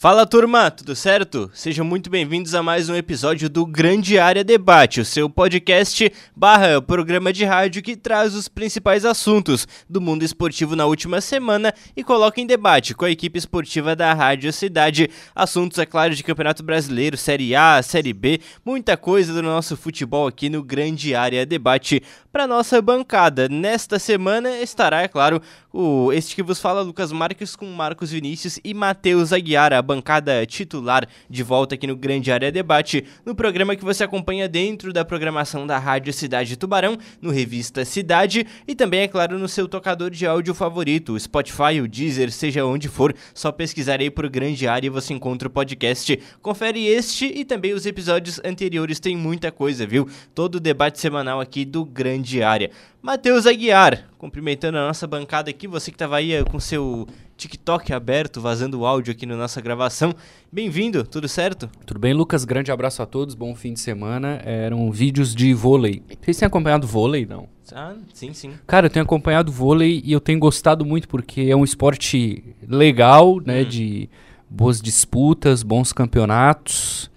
Fala turma, tudo certo? Sejam muito bem-vindos a mais um episódio do Grande Área Debate, o seu podcast barra programa de rádio que traz os principais assuntos do mundo esportivo na última semana e coloca em debate com a equipe esportiva da Rádio Cidade. Assuntos, é claro, de Campeonato Brasileiro, Série A, Série B, muita coisa do nosso futebol aqui no Grande Área Debate para nossa bancada. Nesta semana estará, é claro, o este que vos fala Lucas Marques com Marcos Vinícius e Matheus Aguiar, a bancada titular de volta aqui no Grande Área Debate, no programa que você acompanha dentro da programação da Rádio Cidade Tubarão, no Revista Cidade e também, é claro, no seu tocador de áudio favorito, o Spotify, o Deezer, seja onde for, só pesquisar aí por Grande Área e você encontra o podcast. Confere este e também os episódios anteriores, tem muita coisa, viu? Todo o debate semanal aqui do Grande diária. Matheus Aguiar, cumprimentando a nossa bancada aqui, você que estava aí eh, com seu TikTok aberto, vazando o áudio aqui na nossa gravação. Bem-vindo, tudo certo? Tudo bem, Lucas? Grande abraço a todos, bom fim de semana. Eram vídeos de vôlei. Vocês têm acompanhado vôlei, não? Ah, sim, sim. Cara, eu tenho acompanhado vôlei e eu tenho gostado muito porque é um esporte legal, né? Hum. De boas disputas, bons campeonatos,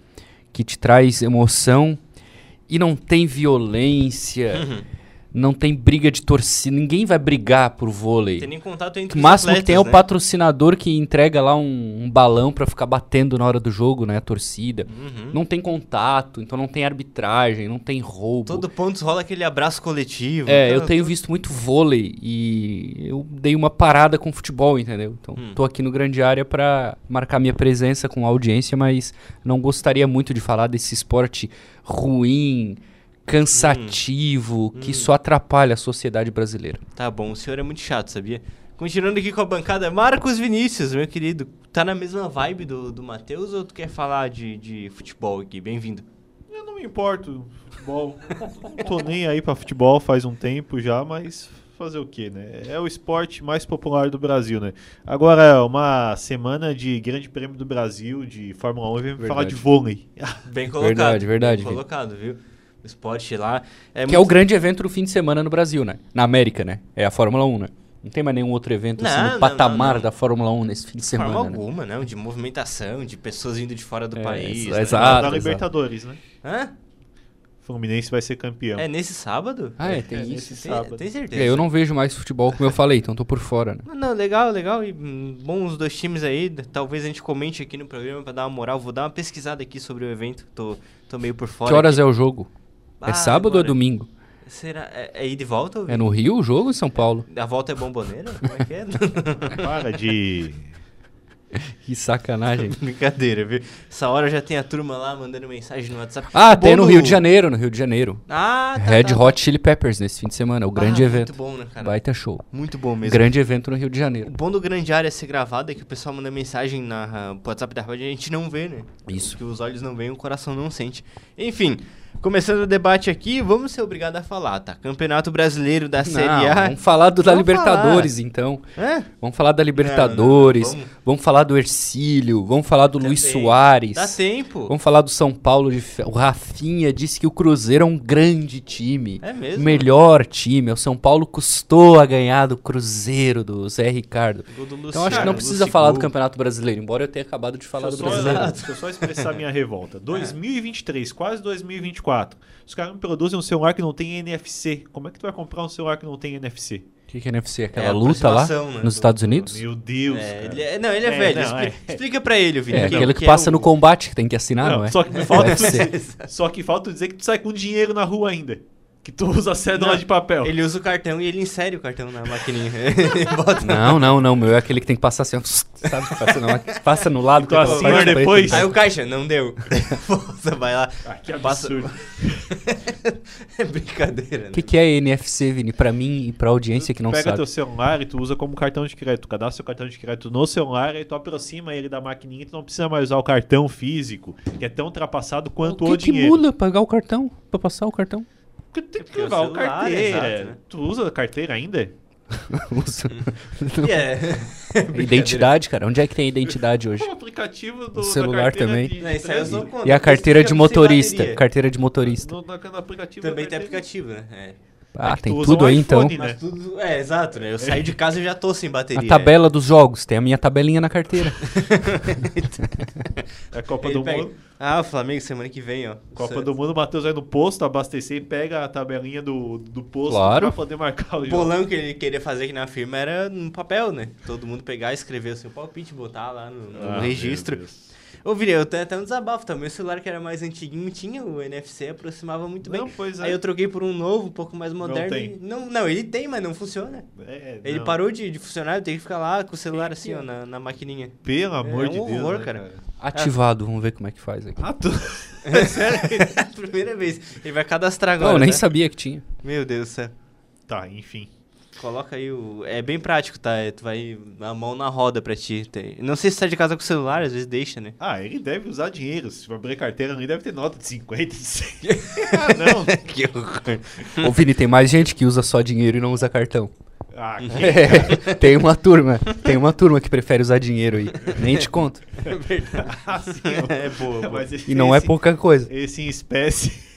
que te traz emoção e não tem violência. Uhum não tem briga de torcida, ninguém vai brigar por vôlei. Tem nem contato entre O máximo atletas, que tem é o né? patrocinador que entrega lá um, um balão para ficar batendo na hora do jogo, né, a torcida. Uhum. Não tem contato, então não tem arbitragem, não tem roubo. Todo ponto rola aquele abraço coletivo. É, eu tenho visto muito vôlei e eu dei uma parada com futebol, entendeu? Então, hum. tô aqui no Grande Área para marcar minha presença com a audiência, mas não gostaria muito de falar desse esporte ruim, cansativo, hum, que hum. só atrapalha a sociedade brasileira. Tá bom, o senhor é muito chato, sabia? Continuando aqui com a bancada, Marcos Vinícius, meu querido. Tá na mesma vibe do, do Matheus ou tu quer falar de, de futebol aqui? Bem-vindo. Eu não me importo, futebol. não tô nem aí pra futebol faz um tempo já, mas fazer o quê, né? É o esporte mais popular do Brasil, né? Agora, uma semana de Grande Prêmio do Brasil, de Fórmula 1, vem falar de vôlei. Bem colocado. Verdade, verdade. Bem colocado, viu? Esporte lá. É que muito... é o grande evento do fim de semana no Brasil, né? Na América, né? É a Fórmula 1, né? Não tem mais nenhum outro evento assim, não, assim, no patamar não, não, da Fórmula 1 nesse fim de semana. De forma né? alguma, não. De movimentação, de pessoas vindo de fora do é, país. Né? Exato. Da Libertadores, né? Hã? Fluminense vai ser campeão. É nesse sábado? Ah, é, tem é, isso. Tem, sábado. tem certeza. É, eu não vejo mais futebol como eu falei, então tô por fora, né? Não, não, legal, legal. E hum, bons dois times aí. Talvez a gente comente aqui no programa pra dar uma moral. Vou dar uma pesquisada aqui sobre o evento. Tô, tô meio por fora. Que horas aqui. é o jogo? É ah, é sábado agora. ou é domingo? Será? É, é ir de volta? Ou... É no Rio o jogo ou em São Paulo? A volta é bomboneira? Como é que é? Para de... que sacanagem. Brincadeira, viu? Essa hora já tem a turma lá mandando mensagem no WhatsApp. Ah, tem no Rio de Janeiro, no Rio de Janeiro. Ah, tá, Red tá, Hot Chili Peppers nesse fim de semana, o ah, grande evento. Muito bom, né, cara? Baita show. Muito bom mesmo. Grande evento no Rio de Janeiro. O bom do grande área ser gravado é que o pessoal manda mensagem na uh, WhatsApp da rádio e a gente não vê, né? Isso. Que os olhos não veem, o coração não sente. Enfim, Começando o debate aqui, vamos ser obrigados a falar, tá? Campeonato Brasileiro da Série A. Vamos falar do, da Libertadores, falar. então. É? Vamos falar da Libertadores, não, não, não, vamos... vamos... falar do Ercílio, vamos falar do Também. Luiz Soares. Dá tempo. Vamos falar do São Paulo. De... O Rafinha disse que o Cruzeiro é um grande time. É mesmo? O melhor time. O São Paulo custou a ganhar do Cruzeiro, do Zé Ricardo. Do então acho que não precisa falar do Campeonato Brasileiro, embora eu tenha acabado de falar deixa do Brasileiro. Deixa eu só expressar minha revolta. 2023, quase 2024. Os caras me produzem um celular que não tem NFC. Como é que tu vai comprar um celular que não tem NFC? O que, que é NFC? Aquela é luta lá né, nos do, Estados Unidos? Meu Deus. É, ele é, não, ele é, é velho. Não, explica, é. explica pra ele, Vini. É aquele que, que passa no combate que tem que assinar, não, não é? Só que, falta só que falta dizer que tu sai com dinheiro na rua ainda. Que tu usa a cédula não, de papel. Ele usa o cartão e ele insere o cartão na maquininha. não, não, não. Meu é aquele que tem que passar assim, sabe? Passa, não, passa no lado. Então assim, depois. Aí o caixa, não deu. Força, vai lá. Ah, que absurdo. é brincadeira, O né? que, que é NFC, Vini? Pra mim e pra audiência que não pega sabe. Pega teu celular e tu usa como cartão de crédito. Tu cadastra seu cartão de crédito no celular e tu aproxima ele da maquininha e tu não precisa mais usar o cartão físico, que é tão ultrapassado quanto o, que o dinheiro. O que muda pagar o cartão? Pra passar o cartão? Porque tem que levar o carteira. Exato, né? Tu usa a carteira ainda? Uso. yeah. identidade, cara. Onde é que tem identidade hoje? O aplicativo do o celular também. De, Não, isso e a carteira de motorista. Carteira de motorista. No, no, no aplicativo Também tem aplicativo, né? É. Ah, É tem tudo um aí então. né? Mas tudo. É, exato, né? Eu saí de casa e já tô sem bateria. A tabela dos jogos, tem a minha tabelinha na carteira. É Copa Ele do pega- Mundo. Ah, o Flamengo semana que vem, ó. Copa Isso- do Mundo, o Matheus vai no posto abastecer e pega a tabelinha do, do posto Claro. pra poder marcar o O jogo. bolão que ele queria fazer aqui na firma era no papel, né? Todo mundo pegar, escrever o seu palpite, botar lá no, no Ah, registro. meu Deus. Ô, Vini, eu tenho até um desabafo também. O celular que era mais antiguinho tinha o NFC, aproximava muito bem. Não, pois é. Aí eu troquei por um novo, um pouco mais moderno. tem. e- Não, não, ele tem, mas não funciona. É, Ele não. parou de, de funcionar, eu tenho que ficar lá com o celular assim, ó, na, na maquininha. Pelo amor É de um Deus. horror, né, cara. Ativado, vamos ver como é que faz aqui. Ah, tu... Primeira vez. Ele vai cadastrar agora. Não, eu nem né? sabia que tinha. Meu Deus do céu. Tá, enfim. Coloca aí o. É bem prático, tá? É, Tu vai a mão na roda pra ti. Tem- Não sei se tá de casa com o celular, às vezes deixa, né? Ah, ele deve usar dinheiro. Se for abrir carteira, ele deve ter nota de 50, de 100. ah, não. que horror. Ô, Vini, tem mais gente que usa só dinheiro e não usa cartão. Ah, que... É, tem uma turma, tem uma turma que prefere usar dinheiro aí. Nem te conto. É verdade. Ah, sim, É boa, boa. Mas esse, E não é pouca coisa. Esse em espécie.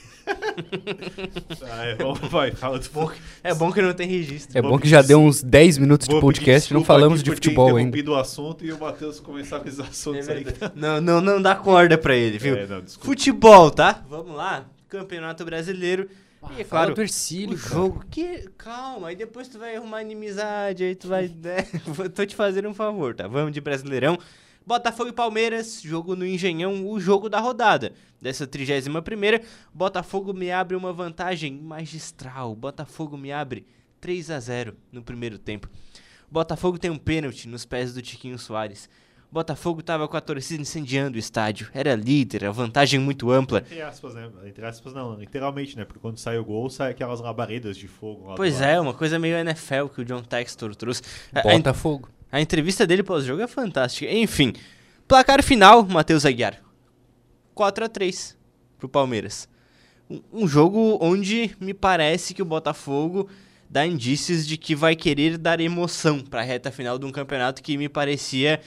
Ah, é, vamos, vai, fala do pouco. É bom que não tem registro. É bom que já deu uns 10 minutos de podcast e não falamos de futebol ainda. interrompido o assunto e o Matheus começar com esses É assuntos aí. verdade. Não, não, não dá corda pra ele, viu? É, não. Futebol, tá? Vamos lá. Campeonato Brasileiro. e é Fala claro, do Ercílio, o cara. jogo. Que... Calma, aí depois tu vai arrumar inimizade, aí tu vai. né? Tô te fazendo um favor, tá? Vamos de Brasileirão. Botafogo e Palmeiras, jogo no Engenhão, o jogo da rodada. Dessa 31 primeira, Botafogo me abre uma vantagem magistral. Botafogo me abre 3 a 0 no primeiro tempo. Botafogo tem um pênalti nos pés do Tiquinho Soares. Botafogo tava com a torcida incendiando o estádio. Era líder, a vantagem muito ampla. Entre aspas, né? Entre aspas, não, literalmente, né? Porque quando sai o gol, sai aquelas labaredas de fogo lá do Pois lado. é, uma coisa meio NFL que o John Textor trouxe. Botafogo. A entrevista dele pós-jogo é fantástica. Enfim, placar final, Matheus Aguiar. 4 a 3 pro Palmeiras. Um, um jogo onde me parece que o Botafogo dá indícios de que vai querer dar emoção para a reta final de um campeonato que me parecia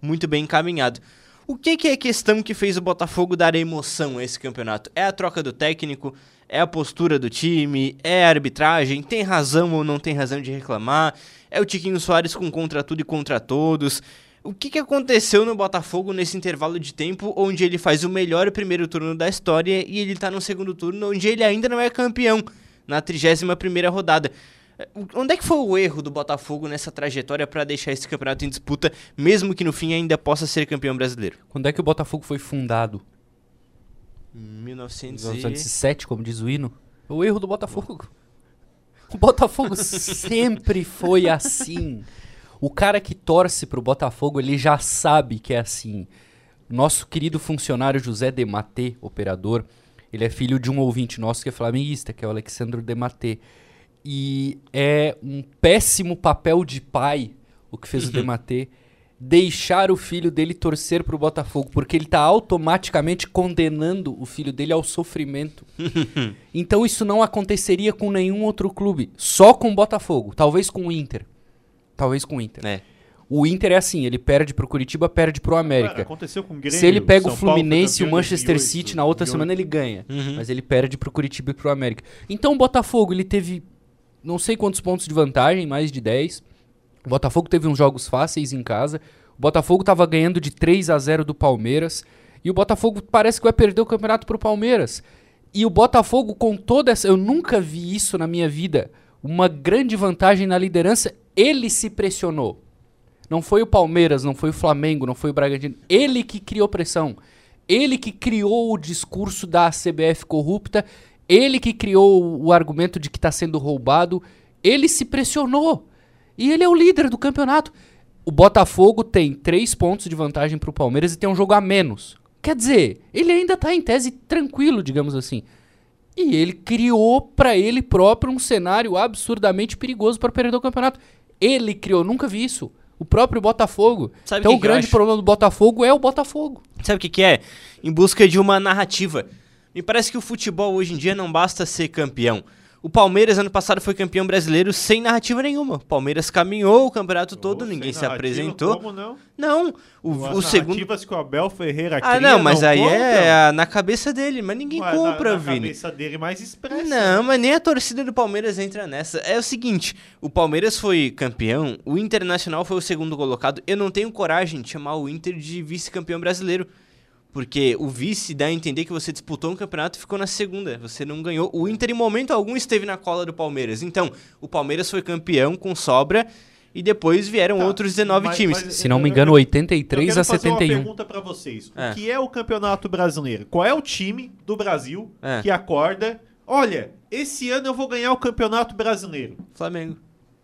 muito bem encaminhado. O que, que é a questão que fez o Botafogo dar emoção a esse campeonato? É a troca do técnico? É a postura do time? É a arbitragem? Tem razão ou não tem razão de reclamar? É o Tiquinho Soares com contra tudo e contra todos? O que, que aconteceu no Botafogo nesse intervalo de tempo onde ele faz o melhor primeiro turno da história e ele tá no segundo turno onde ele ainda não é campeão, na 31ª rodada? Onde é que foi o erro do Botafogo nessa trajetória para deixar esse campeonato em disputa, mesmo que no fim ainda possa ser campeão brasileiro? Quando é que o Botafogo foi fundado? 1900 e... 1907, como diz o hino. O erro do Botafogo. O Botafogo sempre foi assim. O cara que torce pro Botafogo, ele já sabe que é assim. Nosso querido funcionário José Dematê, operador, ele é filho de um ouvinte nosso que é flamenguista, que é o Alexandre Dematê. E é um péssimo papel de pai o que fez o Dematê deixar o filho dele torcer pro Botafogo, porque ele tá automaticamente condenando o filho dele ao sofrimento. então isso não aconteceria com nenhum outro clube, só com o Botafogo, talvez com o Inter. Talvez com o Inter. É. O Inter é assim, ele perde pro Curitiba, perde pro América. aconteceu com o Grêmio. Se ele pega São o Fluminense e o Manchester 2008, City na outra 2008. semana, ele ganha. Uhum. Mas ele perde pro Curitiba e pro América. Então o Botafogo, ele teve não sei quantos pontos de vantagem, mais de 10. O Botafogo teve uns jogos fáceis em casa. O Botafogo tava ganhando de 3 a 0 do Palmeiras. E o Botafogo parece que vai perder o campeonato pro Palmeiras. E o Botafogo, com toda essa. Eu nunca vi isso na minha vida. Uma grande vantagem na liderança. Ele se pressionou. Não foi o Palmeiras, não foi o Flamengo, não foi o Bragantino. Ele que criou pressão. Ele que criou o discurso da CBF corrupta. Ele que criou o argumento de que está sendo roubado. Ele se pressionou. E ele é o líder do campeonato. O Botafogo tem três pontos de vantagem para o Palmeiras e tem um jogo a menos. Quer dizer, ele ainda está em tese tranquilo, digamos assim. E ele criou para ele próprio um cenário absurdamente perigoso para perder o campeonato. Ele criou, nunca vi isso. O próprio Botafogo. Sabe então o o que que grande problema do Botafogo é o Botafogo. Sabe o que, que é? Em busca de uma narrativa. Me parece que o futebol hoje em dia não basta ser campeão. O Palmeiras ano passado foi campeão brasileiro sem narrativa nenhuma. O Palmeiras caminhou o campeonato todo, Ou ninguém se apresentou. Como não? Não, o, As o segundo. narrativas que o Abel Ferreira Ah, cria não, mas aí contam? é na cabeça dele, mas ninguém Ué, compra, na, na Vini. cabeça dele mais expressa. Não, mas nem a torcida do Palmeiras entra nessa. É o seguinte, o Palmeiras foi campeão, o Internacional foi o segundo colocado. Eu não tenho coragem de chamar o Inter de vice-campeão brasileiro. Porque o vice dá a entender que você disputou um campeonato e ficou na segunda. Você não ganhou. O Inter, em momento algum, esteve na cola do Palmeiras. Então, o Palmeiras foi campeão com sobra e depois vieram Tá, outros 19 mas- times. mas- Se não me engano, eu- 83 eu a quero fazer uma 71. pergunta pra vocês. É. O que é o Campeonato Brasileiro? Qual é o time do Brasil É. que acorda? Olha, esse ano eu vou ganhar o Campeonato Brasileiro. Flamengo.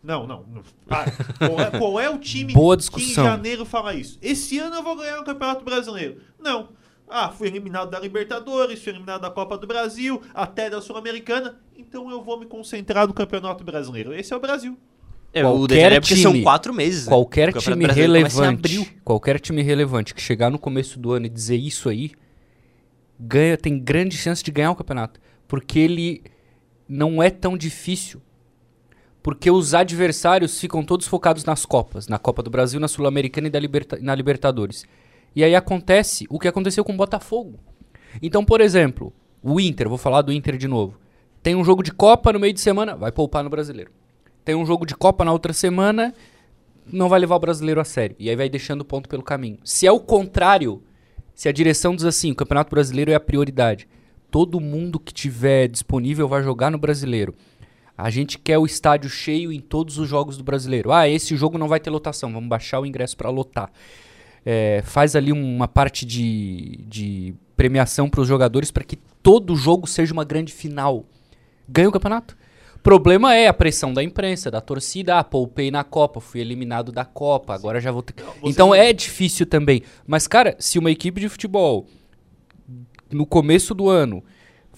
Não, não. Para. Qual, é, qual é o time Boa que discussão. em janeiro fala isso? Esse ano eu vou ganhar o Campeonato Brasileiro. Não. Ah, fui eliminado da Libertadores, fui eliminado da Copa do Brasil, até da Sul-Americana. Então eu vou me concentrar no Campeonato Brasileiro. Esse é o Brasil. É, o Qualquer detalhe é porque são time- quatro meses. né? Qualquer O Campeonato time relevante, abril. qualquer time relevante que chegar no começo do ano e dizer isso aí, ganha, tem grande chance de ganhar o campeonato, porque ele não é tão difícil. Porque os adversários ficam todos focados nas Copas, na Copa do Brasil, na Sul-Americana e da Liberta- na Libertadores. E aí acontece o que aconteceu com o Botafogo. Então, por exemplo, o Inter, vou falar do Inter de novo. Tem um jogo de Copa no meio de semana, vai poupar no Brasileiro. Tem um jogo de Copa na outra semana, não vai levar o brasileiro a sério. E aí vai deixando o ponto pelo caminho. Se é o contrário, se a direção diz assim, o Campeonato Brasileiro é a prioridade, todo mundo que tiver disponível vai jogar no brasileiro. A gente quer o estádio cheio em todos os jogos do brasileiro. Ah, esse jogo não vai ter lotação, vamos baixar o ingresso para lotar. É, faz ali uma parte de, de premiação para os jogadores para que todo jogo seja uma grande final. Ganha o campeonato. Problema é a pressão da imprensa, da torcida. Ah, poupei na Copa, fui eliminado da Copa, agora já vou ter. Então é difícil também. Mas, cara, se uma equipe de futebol no começo do ano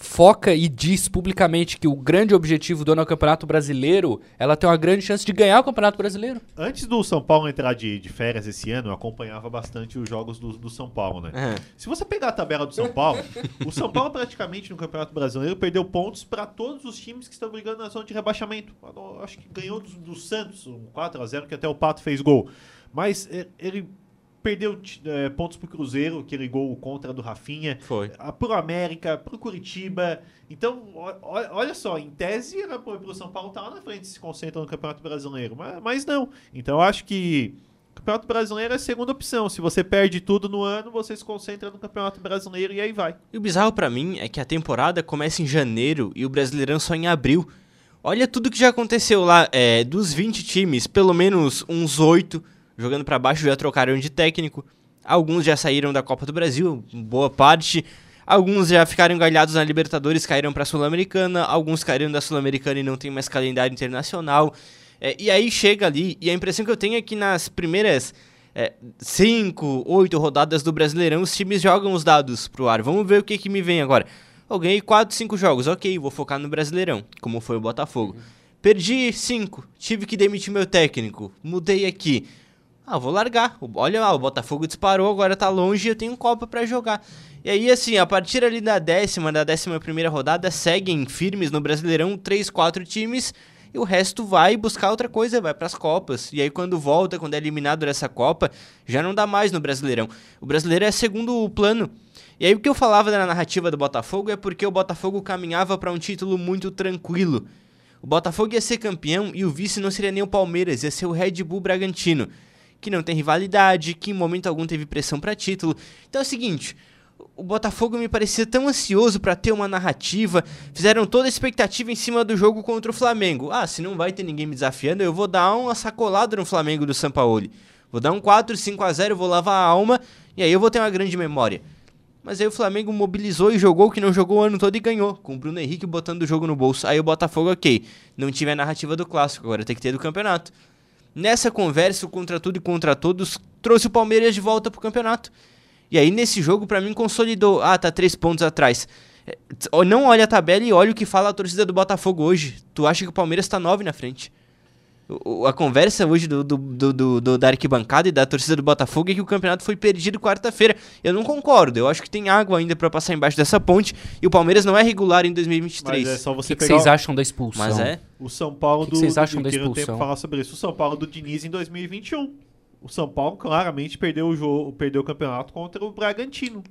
foca e diz publicamente que o grande objetivo do ano é o Campeonato Brasileiro, ela tem uma grande chance de ganhar o Campeonato Brasileiro. Antes do São Paulo entrar de, de férias esse ano, eu acompanhava bastante os jogos do, do São Paulo, né? É. Se você pegar a tabela do São Paulo, o São Paulo praticamente no Campeonato Brasileiro perdeu pontos para todos os times que estão brigando na zona de rebaixamento. Eu Acho que ganhou do, do Santos, um 4 a 0 que até o Pato fez gol. Mas eh, ele perdeu eh, pontos pro Cruzeiro, aquele gol contra do Rafinha. Foi. a- pro América, pro Curitiba. Então, o- olha só, em tese era pro, São Paulo tá lá na frente se concentra no Campeonato Brasileiro, mas, mas não. Então, eu acho que o Campeonato Brasileiro é a segunda opção. Se você perde tudo no ano, você se concentra no Campeonato Brasileiro e aí vai. E o bizarro pra mim é que a temporada começa em janeiro e o Brasileirão só em abril. Olha tudo que já aconteceu lá. É, dos 20 times, pelo menos uns 8 jogando pra baixo já trocaram de técnico. Alguns já saíram da Copa do Brasil, boa parte. Alguns já ficaram engalhados na Libertadores, caíram pra Sul-Americana. Alguns caíram da Sul-Americana e não tem mais calendário internacional. É, e aí chega ali, e a impressão que eu tenho é que nas primeiras é, cinco, oito rodadas do Brasileirão, os times jogam os dados pro ar. Vamos ver o que, que me vem agora. Eu ganhei 4, 5 jogos, ok, vou focar no Brasileirão, como foi o Botafogo. Perdi 5, tive que demitir meu técnico, mudei aqui. Ah, vou largar. Olha lá, o Botafogo disparou, agora tá longe e eu tenho Copa pra jogar. E aí, assim, a partir ali da décima, da décima primeira rodada, seguem firmes no Brasileirão 3, 4 times e o resto vai buscar outra coisa, vai pras Copas. E aí, quando volta, quando é eliminado dessa Copa, já não dá mais no Brasileirão. O Brasileiro é segundo plano. E aí, o que eu falava da narrativa do Botafogo é porque o Botafogo caminhava pra um título muito tranquilo. O Botafogo ia ser campeão e o vice não seria nem o Palmeiras, ia ser o Red Bull Bragantino, que não tem rivalidade, que em momento algum teve pressão pra título. Então é o seguinte, o Botafogo me parecia tão ansioso pra ter uma narrativa, fizeram toda a expectativa em cima do jogo contra o Flamengo. Ah, se não vai ter ninguém me desafiando, eu vou dar uma sacolada no Flamengo do Sampaoli. Vou dar um 4, 5 a 0, vou lavar a alma e aí eu vou ter uma grande memória. Mas aí o Flamengo mobilizou e jogou o que não jogou o ano todo e ganhou, com o Bruno Henrique botando o jogo no bolso. Aí o Botafogo, ok, não tive a narrativa do clássico, agora tem que ter do campeonato. Nessa conversa, o contra tudo e contra todos, trouxe o Palmeiras de volta pro campeonato. E aí nesse jogo, pra mim, consolidou. Ah, tá três pontos atrás. É, Não olha a tabela e olha o que fala a torcida do Botafogo hoje. Tu acha que o Palmeiras tá nove na frente. O- a conversa hoje do, do, do, do- do- da arquibancada e da torcida do Botafogo é que o campeonato foi perdido quarta-feira. Eu não concordo. Eu acho que tem água ainda pra passar embaixo dessa ponte e o Palmeiras não é regular em 2023. Mas é só O você que, que pegar vocês acham da expulsão? Mas é. o São Paulo O que do. que vocês acham do, da que expulsão? pra falar sobre isso. O São Paulo do Diniz em 2021. O São Paulo claramente perdeu o jogo, perdeu o campeonato contra o Bragantino.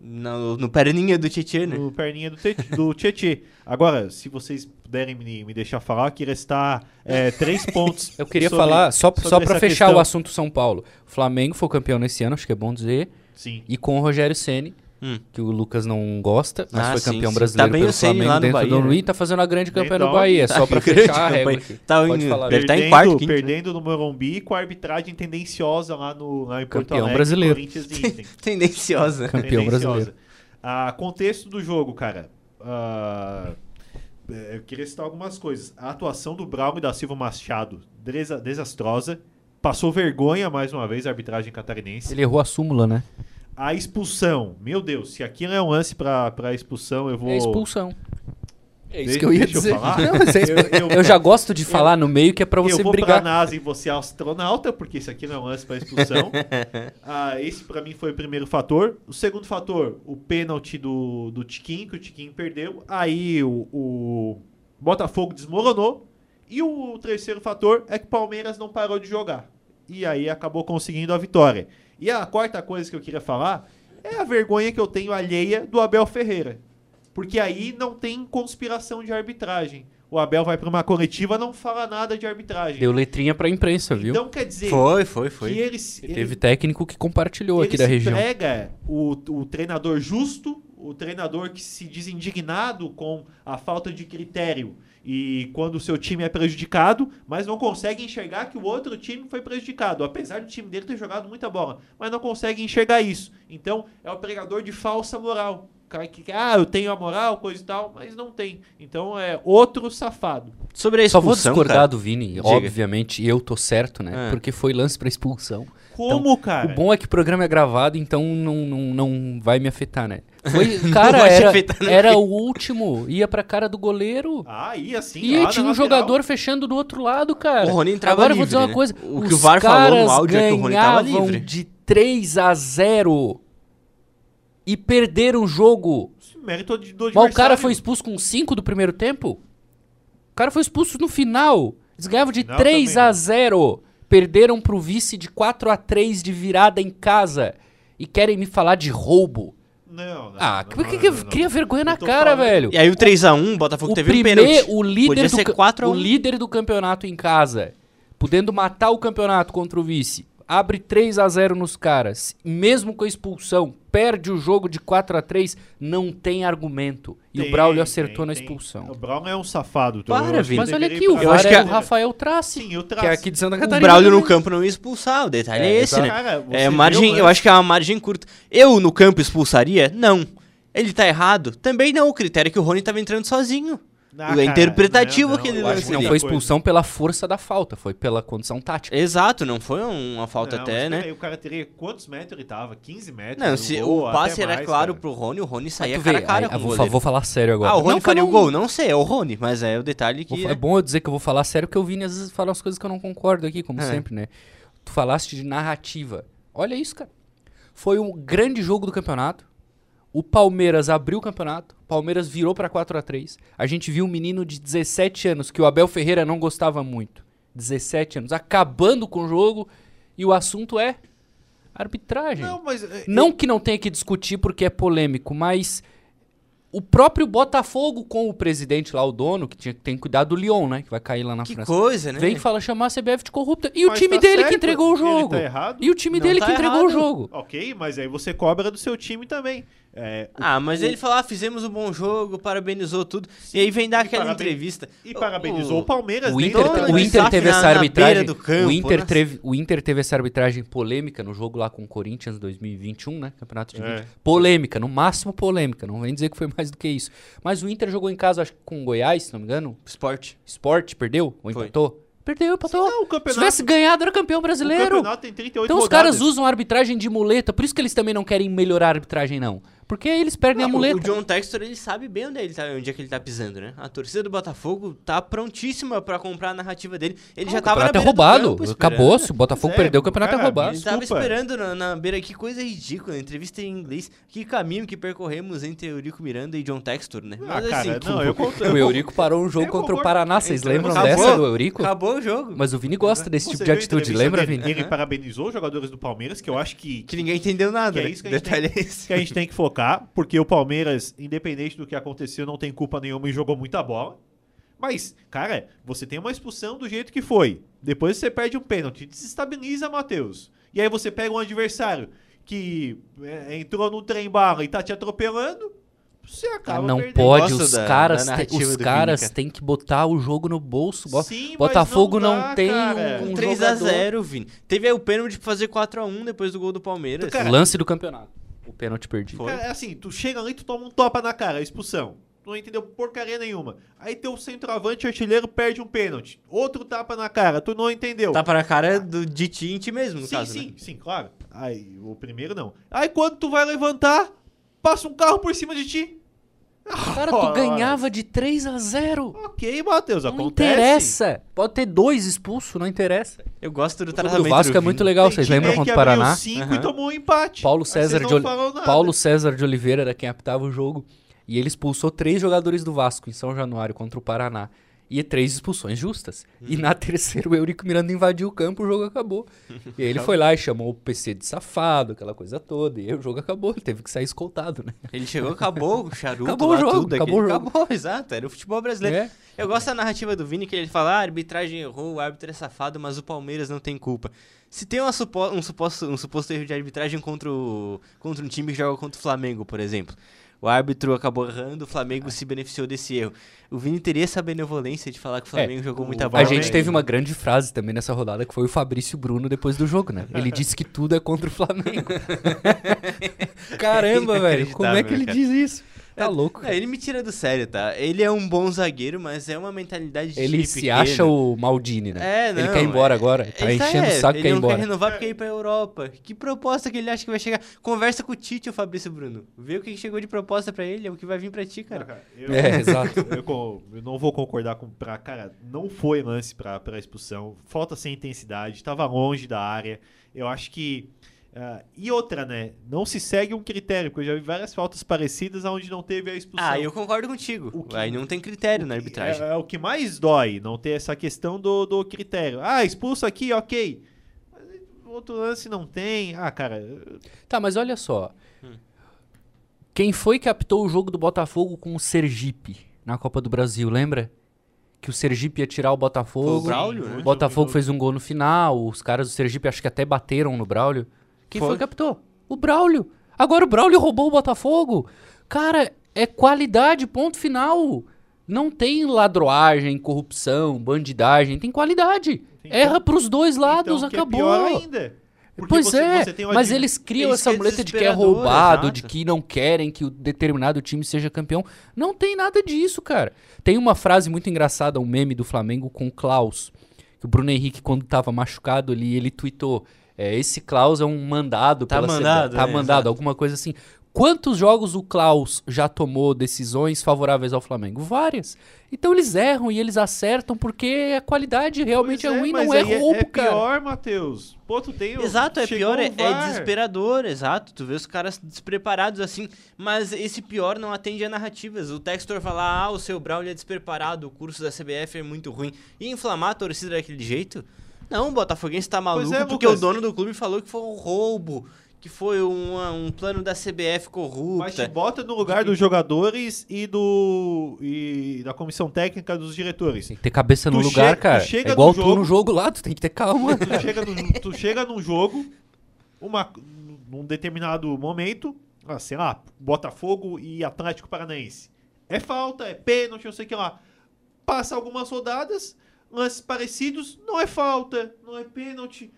No, no perninha do Tietchan, né? No perninha do, Te- do Tietê. Agora, se vocês puderem me, me deixar falar, que restar é, três pontos. Eu queria sobre- falar, só, só pra essa fechar questão. o assunto São Paulo. O Flamengo foi campeão nesse ano, acho que é bom dizer. Sim. E com o Rogério Ceni, Hum. que o Lucas não gosta, mas Ah, foi sim, campeão sim. brasileiro Tá bem pelo o Ceni Flamengo lá no dentro Bahia, do né? Luiz, tá fazendo uma grande campanha no Bahia, só pra grande fechar a campanha. régua aqui. Tá Pode indo- falar. Deve estar em quarto, quinto, né? perdendo no Morumbi com a arbitragem tendenciosa lá, no, lá em Porto Campeão Alegre, brasileiro. E. Tendenciosa. Campeão Tendenciosa. brasileiro. Ah, contexto do jogo, cara. Ah, é, eu queria citar algumas coisas. A atuação do Brown e da Silva Machado, desa- desastrosa. Passou vergonha mais uma vez a arbitragem catarinense. Ele errou a súmula, né? A expulsão, meu Deus, se aqui não é um lance pra, pra expulsão, eu vou. É expulsão. É isso Deixa- que eu ia eu dizer. falar? Não, mas é Eu- eu- eu, já gosto de falar no meio que é pra você eu vou brigar. pra NASA e você é astronauta, porque isso aqui não é um lance pra expulsão. ah, esse pra mim foi o primeiro fator. O segundo fator, o pênalti do, do Tiquinho, que o Tiquinho perdeu. Aí o, o Botafogo desmoronou. E o terceiro fator é que o Palmeiras não parou de jogar. E aí acabou conseguindo a vitória. E a quarta coisa que eu queria falar é a vergonha que eu tenho alheia do Abel Ferreira. Porque aí não tem conspiração de arbitragem. O Abel vai pra uma coletiva não fala nada de arbitragem. Deu letrinha pra imprensa, viu? Então quer dizer Foi, foi, que foi. ele, se- ele, Teve técnico que compartilhou ele aqui da região. prega o, o treinador justo, o treinador que se diz indignado com a falta de critério e quando o seu time é prejudicado, mas não consegue enxergar que o outro time foi prejudicado, apesar do time dele ter jogado muita bola, mas não consegue enxergar isso. Então é o pregador de falsa moral. O cara que, ah, eu tenho a moral, coisa e tal, mas não tem. Então é outro safado. Sobre a Só vou expulsão, discordar cara. do Vini, Diga. obviamente, e eu tô certo, né? Ah. Porque foi lance pra expulsão. Como, cara? O bom é que o programa é gravado, então não, não, não vai me afetar, né? Foi, cara, era, no era o último, ia pra cara do goleiro. Ah, ia assim, E tinha um lateral. jogador fechando do outro lado, cara. O Rony entrava Agora eu vou dizer livre, uma né? coisa. O os que o VAR falou no áudio é que o Rony tava ganhavam livre. de 3 a 0 e perderam o jogo. Mérito de, do Mas o cara foi expulso com 5 do primeiro tempo? O cara foi expulso no final. Eles ganhavam de Não, 3 também a não. 0 Perderam pro vice de 4 a 3 de virada em casa. E querem me falar de roubo. Não, não. Ah, não, por que, que não, cria vergonha na cara, falando- velho? E aí o 3x1, o Botafogo O teve um primeiro, pênalti. o líder Podia do ser ca- 4 a 1. o líder do campeonato em casa, podendo matar o campeonato contra o vice, abre 3 a 0 nos caras, mesmo com a expulsão, perde o jogo de 4 a 3, não tem argumento. E Tem, o Braulio acertou tem, na tem. expulsão. O Braulio é um safado. Para, eu que Vini. Mas olha aqui, o Eu VAR acho é que o Rafael Trace, Sim, eu que traço. é aqui de Santa O Catarina. Braulio no campo não ia expulsar, o detalhe é, É, esse, né? Cara, É, margem, o eu lance. acho que é uma margem curta. Eu no campo expulsaria? Não. Ele tá errado? Também não. O critério é que o Rony tava entrando sozinho. Ah, é cara, interpretativo não, não, eu Eu lance acho que não ali. foi expulsão pela força da falta, foi pela condição tática. Exato, não foi um- uma falta Não, até, né? peraí, o cara teria quantos metros ele tava? 15 metros? Não, se gol, o passe era mais, claro cara. pro Rony, o Rony saía cara a cara aí, com eu o vou, vou falar sério agora. Ah, o Rony Não que eu faria o não- gol? Não sei, é o Rony, mas é o detalhe Vou que... fa- É bom eu dizer que eu vou falar sério, porque o Vini às vezes fala umas coisas que eu não concordo aqui, como É. sempre, né? Tu falaste de narrativa. Olha isso, cara. Foi um grande jogo do campeonato. O Palmeiras abriu o campeonato. O Palmeiras virou pra 4 a 3 A gente viu um menino de 17 anos, que o Abel Ferreira não gostava muito. 17 anos, acabando com o jogo. E o assunto é arbitragem. Não, mas... é, Não que não tenha que discutir porque é polêmico, mas o próprio Botafogo com o presidente lá, o dono, que tinha, tem que cuidar do Lyon, né? Que vai cair lá na Que França. coisa, né? Vem e fala chamar a CBF de corrupta. E o mas time tá dele que certo, entregou o ele jogo. tá errado? E o time Não dele tá que entregou o jogo. Ok, mas aí você cobra do seu time também. É, o- Ah, mas ele falou, ah, fizemos um bom jogo, parabenizou tudo. e aí vem dar aquela paraben- entrevista. E parabenizou o, Palmeiras. O Inter, o Inter teve na- essa arbitragem. campo, o, Inter né? teve, o Inter teve essa arbitragem polêmica no jogo lá com o Corinthians 2021, né? Campeonato de É. 20. Polêmica, no máximo polêmica. Não vem dizer que foi mais do que isso. Mas o Inter jogou em casa, acho que com o Goiás, se não me engano. Esporte. Sport, perdeu? Ou Foi. empatou? Perdeu, empatou. Não, o Se campeonato, tivesse ganhado, era campeão o brasileiro. campeonato tem 38 Então os rodadas. caras usam a arbitragem de muleta, por isso que eles também não querem melhorar a arbitragem, não. Porque aí eles perdem a Não, muleta. O John Textor, ele sabe bem onde, ele tá, onde é que ele tá pisando, né? A torcida do Botafogo tá prontíssima pra comprar a narrativa dele. Ele já o tava na campeonato é beira do roubado. Acabou. Se o Botafogo é, perdeu, o campeonato é cara, roubado. Ele tava Desculpa. esperando na, na beira. Que coisa ridícula. Entrevista em inglês. Que caminho que percorremos entre Eurico Miranda e John Textor, né? Ah, cara, assim, não, eu conto. O Eurico parou um jogo Eu contra o. Paraná. Vocês Então, lembram acabou. dessa do Eurico? Acabou o jogo. Mas o Vini gosta desse Você tipo de a atitude, lembra? Vini? Ele parabenizou os jogadores do Palmeiras, que eu acho que, Que ninguém entendeu nada. Que é né? isso que a gente tem- é que a focar, porque o Palmeiras, independente do que aconteceu, não tem culpa nenhuma e jogou muita bola. Mas, cara, você tem uma expulsão do jeito que foi. Depois você perde um pênalti, desestabiliza, Matheus. E aí você pega um adversário que é, entrou no trem bala e tá te atropelando, você acaba Ah, não perdendo. pode, os da- caras, da te- os Vini, caras cara. têm que botar o jogo no bolso. Bo- Sim, Botafogo não, dá, tem cara. um, um 3x0, Vini. Teve aí o pênalti pra fazer 4x1 depois do gol do Palmeiras. Cara, Lance do campeonato. O pênalti perdido. Foi. Cara, é assim, tu chega ali e tu toma um topa na cara, expulsão. Tu não entendeu porcaria nenhuma. Aí teu centroavante artilheiro perde um pênalti. Outro tapa na cara, tu não entendeu. Tá pra cara do, de ti em ti mesmo, no sim, caso, sim, né? sim, claro. Aí, o primeiro não. Aí quando tu vai levantar, passa um carro por cima de ti. Cara, tu ganhava de 3 a 0 Ok, Matheus, Não acontece. interessa. Pode ter dois expulsos, não interessa. Eu gosto do O tratamento do Vasco é muito legal, vocês lembram contra o Paraná? cinco Aham. e tomou um empate. Paulo César, de não Oli-. Paulo César de Oliveira era quem apitava o jogo. E ele expulsou três jogadores do Vasco em São Januário contra o Paraná. E três expulsões justas. E na terceira o Eurico Miranda invadiu o campo o jogo acabou. E aí ele foi lá e chamou o PC de safado, aquela coisa toda. E aí o jogo acabou, ele teve que sair escoltado, né? Ele chegou, acabou, o charuto Acabou lá, o jogo, tudo. acabou o jogo. Acabou, exato. Era o futebol brasileiro. É. Eu gosto da narrativa do Vini, que ele fala, ah, a arbitragem errou, o árbitro é safado, mas o Palmeiras não tem culpa. Se tem supo- um, suposto, um suposto erro de arbitragem contra, o, contra um time que joga contra o Flamengo, por exemplo. O árbitro acabou errando, o Flamengo se beneficiou desse erro. O Vini teria essa benevolência de falar que o Flamengo jogou o- muita a bola. A gente né? teve uma grande frase também nessa rodada que foi o Fabrício Bruno depois do jogo, né? Ele disse que tudo é contra o Flamengo. Caramba, velho. Como é que ele cara. diz isso? Tá louco. É, ele me tira do sério, tá? Ele é um bom zagueiro, mas é uma mentalidade de Ele se pequeno. acha o Maldini, né? É, não, ele quer ir embora é- agora. Tá ele enchendo é, o saco e ele quer ir não embora. quer renovar porque quer ir pra Europa. Que proposta que ele acha que vai chegar? Conversa com o Tite, o Fabrício Bruno. Vê o que chegou de proposta pra ele, é o que vai vir pra ti, cara. Cara, eu, É, exato. eu, eu não vou concordar com. Pra, cara, não foi lance pra, pra expulsão. Falta sem intensidade, tava longe da área. Eu acho que. Ah, e outra, né? Não se segue um critério, porque eu já vi várias faltas parecidas onde não teve a expulsão. Ah, eu concordo contigo. O que- Aí não tem critério na arbitragem. É, é o que mais dói, não ter essa questão do, do critério. Ah, expulso aqui, ok. Mas outro lance não tem. Ah, cara. Tá, mas olha só. Hum. Quem foi que apitou o jogo do Botafogo com o Sergipe na Copa do Brasil, lembra? Que o Sergipe ia tirar o Botafogo. Foi o Braulio, né? O Botafogo fez um gol no final. Os caras do Sergipe acho que até bateram no Braulio. Quem foi, Foi. que apitou? O Braulio. Agora o Braulio roubou o Botafogo. Cara, é qualidade, ponto final. Não tem ladroagem, corrupção, bandidagem. Tem qualidade. Então- Erra pros dois lados, então, que acabou. É pior ainda. Porque pois você- é, você mas eles criam Isso essa que muleta de que é roubado, exato. de que não querem que o determinado time seja campeão. Não tem nada disso, cara. Tem uma frase muito engraçada, um meme do Flamengo com o Klaus. Que o Bruno Henrique, quando tava machucado ali, ele tweetou: é, esse Klaus é um mandado Tá pela CBF. mandado, Tá é, mandado, exato. alguma coisa assim. Quantos jogos o Klaus já tomou decisões favoráveis ao Flamengo? Várias. Então eles erram e eles acertam porque a qualidade realmente Pois é, ruim, mas não é roubo, é cara. pior, Matheus. Pô, tu tem o- Exato, é pior, é, é desesperador, exato. Tu vê os caras despreparados assim, mas esse pior não atende a narrativas. O Textor falar, ah, o seu Braulio é despreparado, o curso da CBF é muito ruim. E inflamar a torcida daquele jeito? Não, o Botafoguense tá maluco é, porque Lucas. o dono do clube falou que foi um roubo, que foi uma- um plano da CBF corrupta. Mas te bota no lugar dos jogadores e do e da comissão técnica dos diretores. Tem que ter cabeça no Tu lugar, chega- cara. chega é igual no tu jogo- no jogo lá, tu tem que ter calma. Tu chega, no, tu chega num jogo, uma, num determinado momento, ah, sei lá, Botafogo e Atlético Paranaense. É falta, é pênalti, não sei o que lá. Passa algumas rodadas, lances parecidos, não é falta, não é pênalti.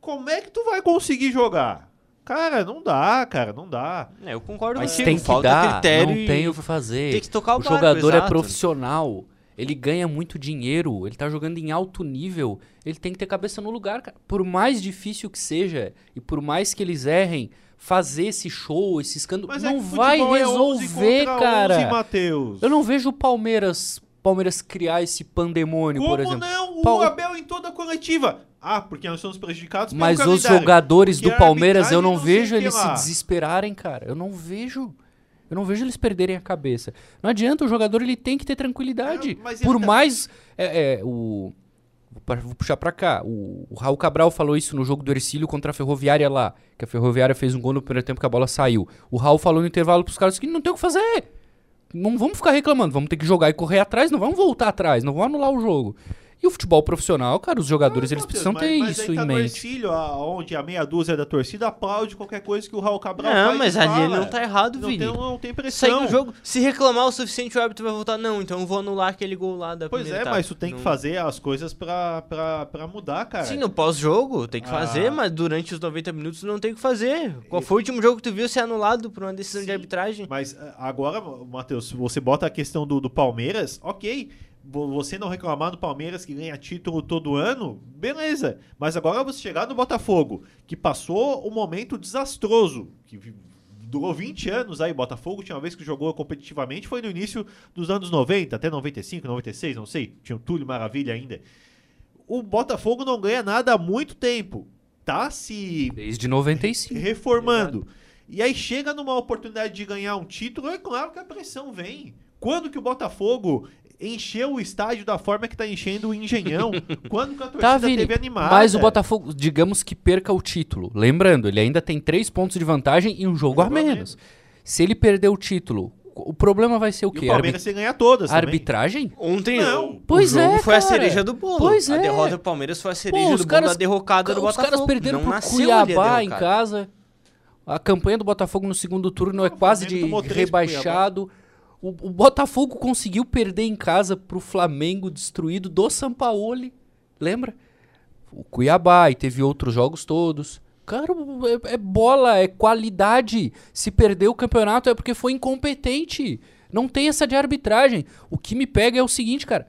Como é que tu vai conseguir jogar? Cara, não dá, cara, não dá. É, eu concordo Mas contigo, tem que falta dar, critério não tem o que fazer. tem que tocar o, o barco, jogador é exato. profissional. Ele ganha muito dinheiro, ele tá jogando em alto nível, ele tem que ter cabeça no lugar, cara. Por mais difícil que seja, e por mais que eles errem, fazer esse show, esse escândalo. Mas é não que vai futebol é 11 resolver, contra cara. 11, Matheus. Eu não vejo o Palmeiras, Palmeiras criar esse pandemônio, Como por exemplo. não? O Abel em toda a coletiva. Ah, porque nós somos prejudicados pelo Mas os jogadores do Palmeiras, eu não não vejo eles se desesperarem, cara. Eu não vejo. Eu não vejo eles perderem a cabeça. Não adianta, o jogador ele tem que ter tranquilidade. É, Por tá- mais. É, é, o. Vou puxar pra cá. O, o Raul Cabral falou isso no jogo do Ercílio contra a Ferroviária lá. Que a Ferroviária fez um gol no primeiro tempo que a bola saiu. O Raul falou no intervalo pros caras que não tem o que fazer. Não vamos ficar reclamando, vamos ter que jogar e correr atrás, não vamos voltar atrás, não vamos anular o jogo. E o futebol profissional, cara, os jogadores eles Matheus, precisam mas- ter mas isso aí tá em mente. Ercílio, a- onde a meia dúzia da torcida aplaude qualquer coisa que o Raul Cabral Não, faz mas e ali fala. ele não tá errado, não Vini. tem, não tem pressão. Segue o jogo. Se reclamar o suficiente, o árbitro vai voltar. Não, então eu vou anular aquele gol lá da Pois primeira é, etapa. mas tu tem que Não- fazer as coisas pra, pra, pra mudar, cara. Sim, no pós-jogo tem que Ah. fazer, mas durante os 90 minutos não tem o que fazer. Qual foi o último jogo que tu viu ser anulado por uma decisão de Sim. arbitragem? Mas ah, agora, Matheus, se você bota a questão do, do Palmeiras, ok. Vo- Você não reclamar do Palmeiras que ganha título todo ano, beleza. Mas agora você chegar no Botafogo, que passou um momento desastroso, que durou 20 anos aí. Botafogo tinha uma vez que jogou competitivamente, foi no início dos anos 90, até 95, 96, não sei. Tinha o Túlio Maravilha ainda. O Botafogo não ganha nada há muito tempo. Tá se Desde 95. reformando. E aí chega numa oportunidade de ganhar um título, é claro que a pressão vem. Quando que o Botafogo encheu o estádio da forma que tá enchendo o Engenhão? Quando que a torcida Tá, Vini, teve animada? mas o Botafogo, digamos que perca o título. Lembrando, ele ainda tem três pontos de vantagem e um jogo Um a jogo a menos. Se ele perder o título, o problema vai ser o E quê? o Palmeiras se ganhar todas Arbi- também. arbitragem? Ontem Não. o, Pois o jogo é, foi a cereja do bolo. Pois a é. derrota do Palmeiras foi a cereja Pô, do os bolo caras- da derrocada do Os Botafogo. caras perderam não pro Cuiabá em casa. A campanha do Botafogo no segundo turno é quase de rebaixado. O, o Botafogo conseguiu perder em casa pro Flamengo destruído do Sampaoli. Lembra? O Cuiabá e teve outros jogos todos. Cara, é, é bola, é qualidade. Se perder o campeonato é porque foi incompetente. Não tem essa de arbitragem. O que me pega é o seguinte, cara.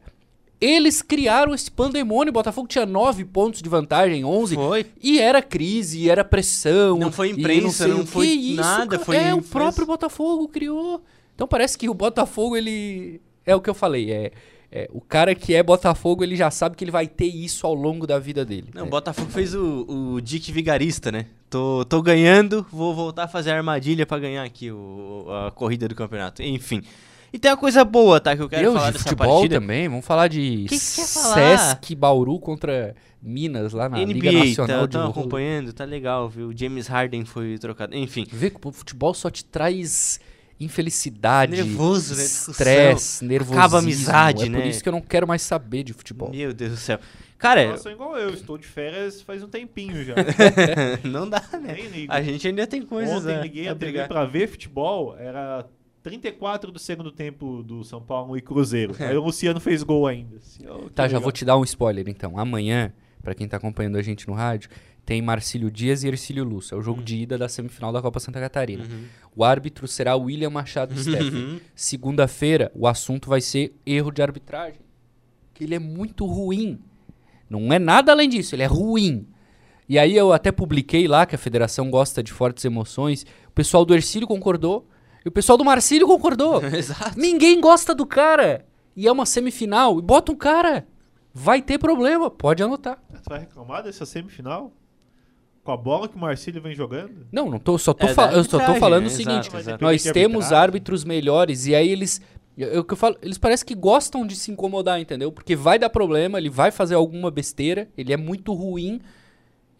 Eles criaram esse pandemônio. O Botafogo tinha 9 pontos de vantagem, 11. Foi. E era crise, e era pressão. Não foi imprensa, não o que foi isso, nada, cara. foi- É, o próprio Botafogo criou. Então parece que o Botafogo, ele. É o que eu falei. É, é, o cara que é Botafogo, ele já sabe que ele vai ter isso ao longo da vida dele. Não, É. o Botafogo fez o, o Dick Vigarista, né? Tô, tô ganhando, vou voltar a fazer a armadilha pra ganhar aqui o, a corrida do campeonato. Enfim. E tem uma coisa boa, tá? Que eu quero Eu falar de dessa futebol partida. também, vamos falar de Que que? Sesc Bauru contra Minas lá na Liga NBA, Nacional tá, de acompanhando, tá legal, viu? James Harden foi trocado. Enfim, Vê que o futebol só te traz infelicidade, Nervoso, né? Estresse, nervosismo. Acaba a amizade, é né? por isso que eu não quero mais saber de futebol. meu Deus do céu. Cara, Nossa, igual eu, estou de férias faz um tempinho já. não dá, né? A gente ainda tem coisas Ontem a, liguei a a TV pra ver futebol, era 34 do segundo tempo do São Paulo e Cruzeiro. Aí o Luciano fez gol ainda. Assim, que Tá, já legal. vou te dar um spoiler então. Amanhã, pra quem tá acompanhando a gente no rádio, tem Marcílio Dias e Ercílio Lúcio. É o jogo de ida da semifinal da Copa Santa Catarina. Uhum. O árbitro será William Machado Steffen. Segunda-feira, o assunto vai ser erro de arbitragem. Que ele é muito ruim. Não é nada além disso, ele é ruim. E aí eu até publiquei lá que a federação gosta de fortes emoções. O pessoal do Ercílio concordou. E o pessoal do Marcílio concordou. Exato. Ninguém gosta do cara. E é uma semifinal. E bota um cara. Vai ter problema. Pode anotar. Você vai reclamar dessa semifinal? Com a bola que o Marcílio vem jogando? Não, não tô, só tô, É eu só tô falando né? o seguinte. Exato, exato. Nós temos arbitragem. árbitros melhores e aí eles. Eu, eu que eu falo, eles parecem que gostam de se incomodar, entendeu? Porque vai dar problema, ele vai fazer alguma besteira, ele é muito ruim.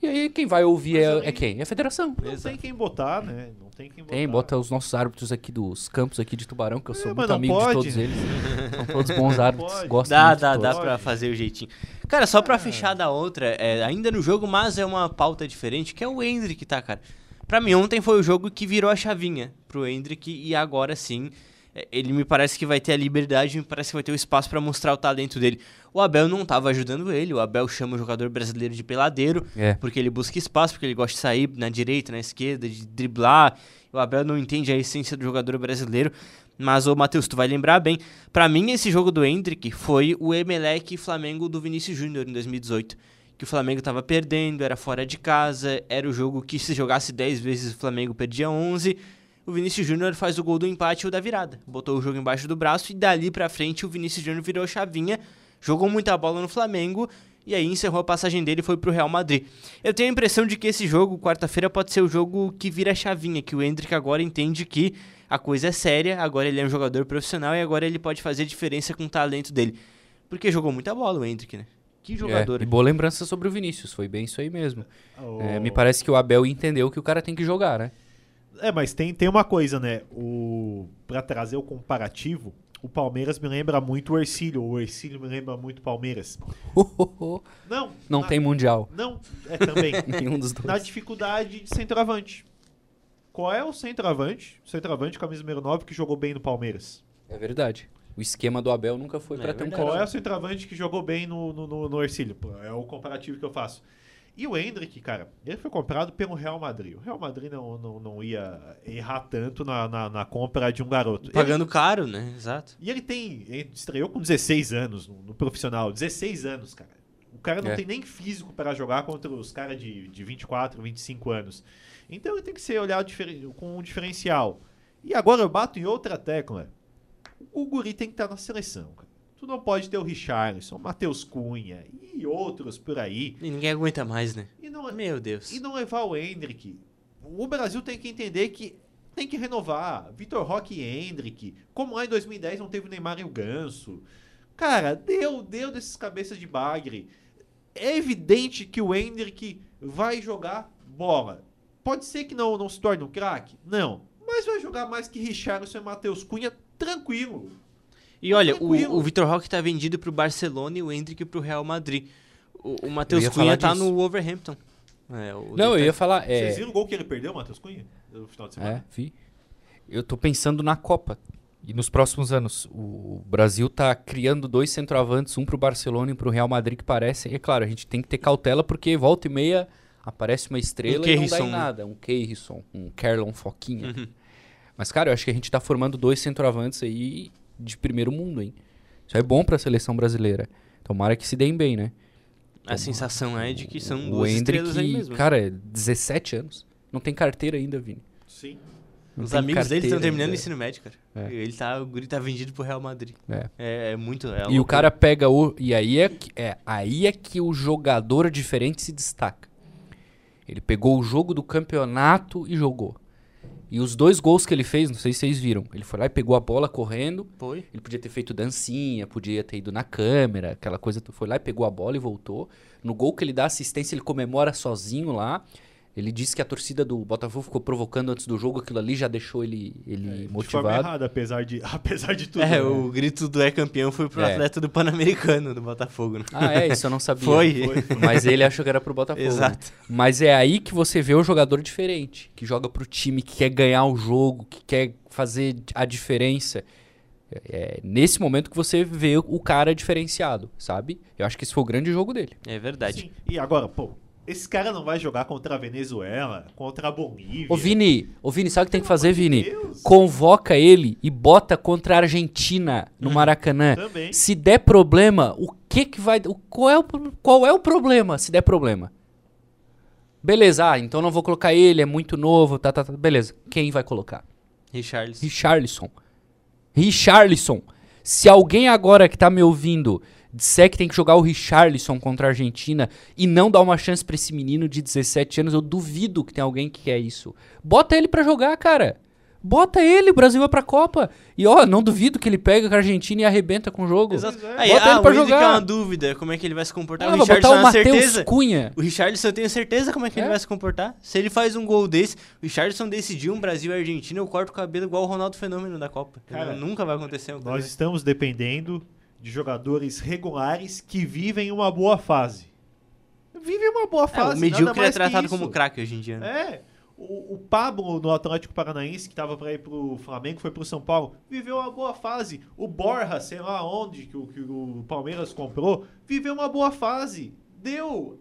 E aí quem vai ouvir é, é quem? É a federação. Não tem quem botar, né? Não tem quem botar. Tem, bota os nossos árbitros aqui dos campos aqui de Tubarão, que eu sou É, muito amigo de pode. todos eles. São todos bons árbitros, pode. gosto Dá, muito dá, de dá pra fazer o jeitinho. Cara, só pra fechar da outra, é, ainda no jogo, mas é uma pauta diferente, que é o Hendrick, tá, cara? Pra mim, ontem foi o jogo que virou a chavinha pro Hendrick e agora sim, é, ele me parece que vai ter a liberdade, me parece que vai ter o espaço pra mostrar o talento dele. O Abel não tava ajudando ele, o Abel chama o jogador brasileiro de peladeiro, É. porque ele busca espaço, porque ele gosta de sair na direita, na esquerda, de driblar. O Abel não entende a essência do jogador brasileiro. Mas, ô Matheus, tu vai lembrar bem. Pra mim, esse jogo do Hendrick foi o Emelec Flamengo do Vinícius Júnior em 2018. que o Flamengo estava perdendo, era fora de casa, era o jogo que se jogasse 10 vezes o Flamengo perdia 11. O Vinícius Júnior faz o gol do empate ou da virada. Botou o jogo embaixo do braço e dali pra frente o Vinícius Júnior virou chavinha, jogou muita bola no Flamengo e aí encerrou a passagem dele e foi pro Real Madrid. Eu tenho a impressão de que esse jogo, quarta-feira, pode ser o jogo que vira chavinha, que o Hendrick agora entende que a coisa é séria, agora ele é um jogador profissional e agora ele pode fazer diferença com o talento dele. Porque jogou muita bola o Hendrick, né? Que jogador. É, e boa lembrança sobre o Vinícius, foi bem isso aí mesmo. Oh. É, me parece que o Abel entendeu que o cara tem que jogar, né? É, mas tem, tem uma coisa, né? O para trazer o comparativo, o Palmeiras me lembra muito o Ercílio, o Ercílio me lembra muito o Palmeiras. Não, Não na- tem mundial. Não, é também. Nenhum dos na dois. dificuldade de centroavante. Qual é o centroavante? O centroavante camisa número 9 que jogou bem no Palmeiras. É verdade. O esquema do Abel nunca foi É pra ter um. Qual é o centroavante que jogou bem no, no, no, no Ercílio? É o comparativo que eu faço. E o Hendrick, cara, ele foi comprado pelo Real Madrid. O Real Madrid não, não, não ia errar tanto na, na, na compra de um garoto. Pagando caro, né? Exato. E ele tem. Ele estreou com 16 anos no, no profissional. 16 anos, cara. O cara não É. tem nem físico para jogar contra os caras de, de 24, 25 anos. Então ele tem que ser olhado com um diferencial. E agora eu bato em outra tecla. O Guri tem que estar na seleção, cara. Tu não pode ter o Richarlison, o Matheus Cunha e outros por aí. E ninguém aguenta mais, né? Não, Meu Deus. e não levar o Hendrick. O Brasil tem que entender que tem que renovar. Vitor Roque e Hendrick. Como lá em 2010 não teve o Neymar e o Ganso. Cara, deu, deu desses cabeças de bagre. É evidente que o Hendrick vai jogar bola. Pode ser que não, não se torne um craque? Não. Mas vai jogar mais que Richarlison e Matheus Cunha tranquilo. E olha, o, o Vitor Roque tá vendido pro Barcelona e o Hendrick pro Real Madrid. O, o Matheus Cunha tá disso. no Wolverhampton. É, o Não, eu ia falar. Vocês É, viram o gol que ele perdeu, Matheus Cunha? No final de semana? é, vi. Eu tô pensando na Copa. E nos próximos anos, o Brasil tá criando dois centroavantes, um pro Barcelona e um pro Real Madrid, que parecem. E é claro, a gente tem que ter cautela, porque volta e meia aparece uma estrela e não dá Keirson, em né? nada. Um Keirson, um Kerlon Foquinha. Uhum. Mas, cara, eu acho que a gente tá formando dois centroavantes aí de primeiro mundo, hein? Isso é bom pra seleção brasileira. Tomara que se deem bem, né? A sensação é de que são o duas estrelas aí Hendrick, mesmo. cara, é 17 anos. Não tem carteira ainda, Vini. Sim. Não Os amigos dele estão terminando o ensino médio, cara. É. Ele tá, o Guri tá vendido pro Real Madrid. É. É, é muito. é E o cara pega o. E aí é, que, é, aí é que o jogador diferente se destaca. Ele pegou o jogo do campeonato e jogou. E os dois gols que ele fez, não sei se vocês viram. Ele foi lá e pegou a bola correndo. Foi. Ele podia ter feito dancinha, podia ter ido na câmera, aquela coisa. Foi lá e pegou a bola e voltou. No gol que ele dá assistência, ele comemora sozinho lá. Ele disse que a torcida do Botafogo ficou provocando antes do jogo, aquilo ali já deixou ele, ele De forma motivado. errada, apesar de, apesar de tudo. É, né? o grito do é campeão foi pro É. atleta do Pan-Americano, do Botafogo. Né? Ah, é, isso eu não sabia. Foi. Mas ele achou que era pro Botafogo. né? Exato. Mas é aí que você vê o jogador diferente, que joga pro time, que quer ganhar o jogo, que quer fazer a diferença. É é nesse momento que você vê o cara diferenciado, sabe? Eu acho que esse foi o grande jogo dele. É verdade. Sim. E agora, pô, esse cara não vai jogar contra a Venezuela, contra a Bolívia. Ô Vini, ô Vini, sabe o que tem que fazer, Vini? Deus. Convoca ele e bota contra a Argentina no Maracanã. Também. Se der problema, o que que vai. o- Qual é o, qual é o problema se der problema? Beleza, ah, então não vou colocar ele, é muito novo, tá, tá, tá. Beleza. Quem vai colocar? Richarlison. Richarlison. Richarlison. Se alguém agora que tá me ouvindo disser que tem que jogar o Richarlison contra a Argentina e não dar uma chance pra esse menino de 17 anos, eu duvido que tem alguém que quer isso. Bota ele pra jogar, cara. Bota ele, o Brasil vai pra Copa. E ó, não duvido que ele pega com a Argentina e arrebenta com o jogo. Exato. É. Aí, Bota ah, ele pra o Hendrick jogar. é uma dúvida. Como é que ele vai se comportar? Ah, o botar é o uma Matheus certeza. Cunha. O Richarlison eu tenho certeza como é que ele É. vai se comportar. Se ele faz um gol desse, o Richarlison decidiu um Brasil e Argentina, eu corto o cabelo igual o Ronaldo Fenômeno da Copa. Cara, nunca vai acontecer Nós estamos dependendo de jogadores regulares que vivem uma boa fase. Vivem uma boa É, fase. o nada medíocre é tratado como craque hoje em dia. né? É. O, o Pablo no Atlético Paranaense, que tava pra ir pro Flamengo, foi pro São Paulo, viveu uma boa fase. O Borja, sei lá onde, que o, que o Palmeiras comprou, viveu uma boa fase. Deu.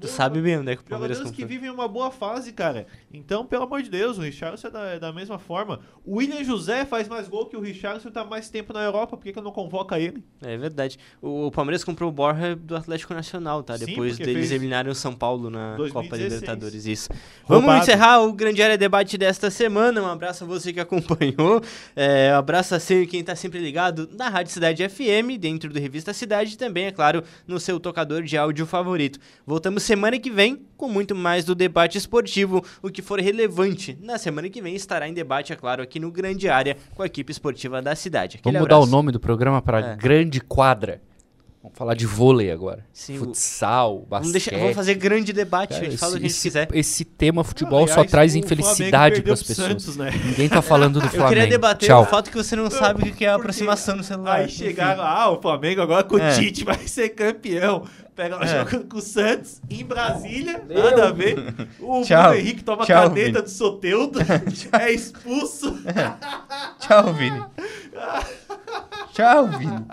Tu sabe bem onde é que o Palmeiras Jogadores que comprou. vivem uma boa fase, cara. Então, pelo amor de Deus, o Richarlison é da, é da mesma forma. O William José faz mais gol que o Richarlison e tá mais tempo na Europa. Por que, que não convoca ele? É verdade. O, o Palmeiras comprou o Borja do Atlético Nacional, tá? Sim, Depois deles eliminarem o São Paulo na 2016. Copa Libertadores. Isso. Roubado. Vamos encerrar o Grande Área Debate desta semana. Um abraço a você que acompanhou. É, um abraço a sempre quem tá sempre ligado na Rádio Cidade FM, dentro do Revista Cidade e também, é claro, no seu tocador de áudio favorito. Voltamos semana que vem com muito mais do debate esportivo. O que for relevante na semana que vem estará em debate, é claro, aqui no Grande Área com a equipe esportiva da cidade. Aquele Vamos mudar o abraço. nome do programa para É. Grande Quadra. Vamos falar de vôlei agora. Sim, Futsal, basquete. Vamos, deixar, vamos fazer grande debate, Cara, a gente fala o que a gente esse, quiser. esse tema futebol Ah, só aliás, traz infelicidade para as pessoas. Santos, né? Ninguém tá falando do Eu Flamengo. queria debater Tchau. o fato que você não sabe o que é a aproximação no celular. Aí chegaram, ah, o Flamengo agora com É. o Tite vai ser campeão. Pega É. joga com o Santos em Brasília, nada a ver. O Tchau. Bruno Henrique toma Tchau, caneta Vini. do Soteudo, é expulso. Tchau, Vini. Tchau, Vini.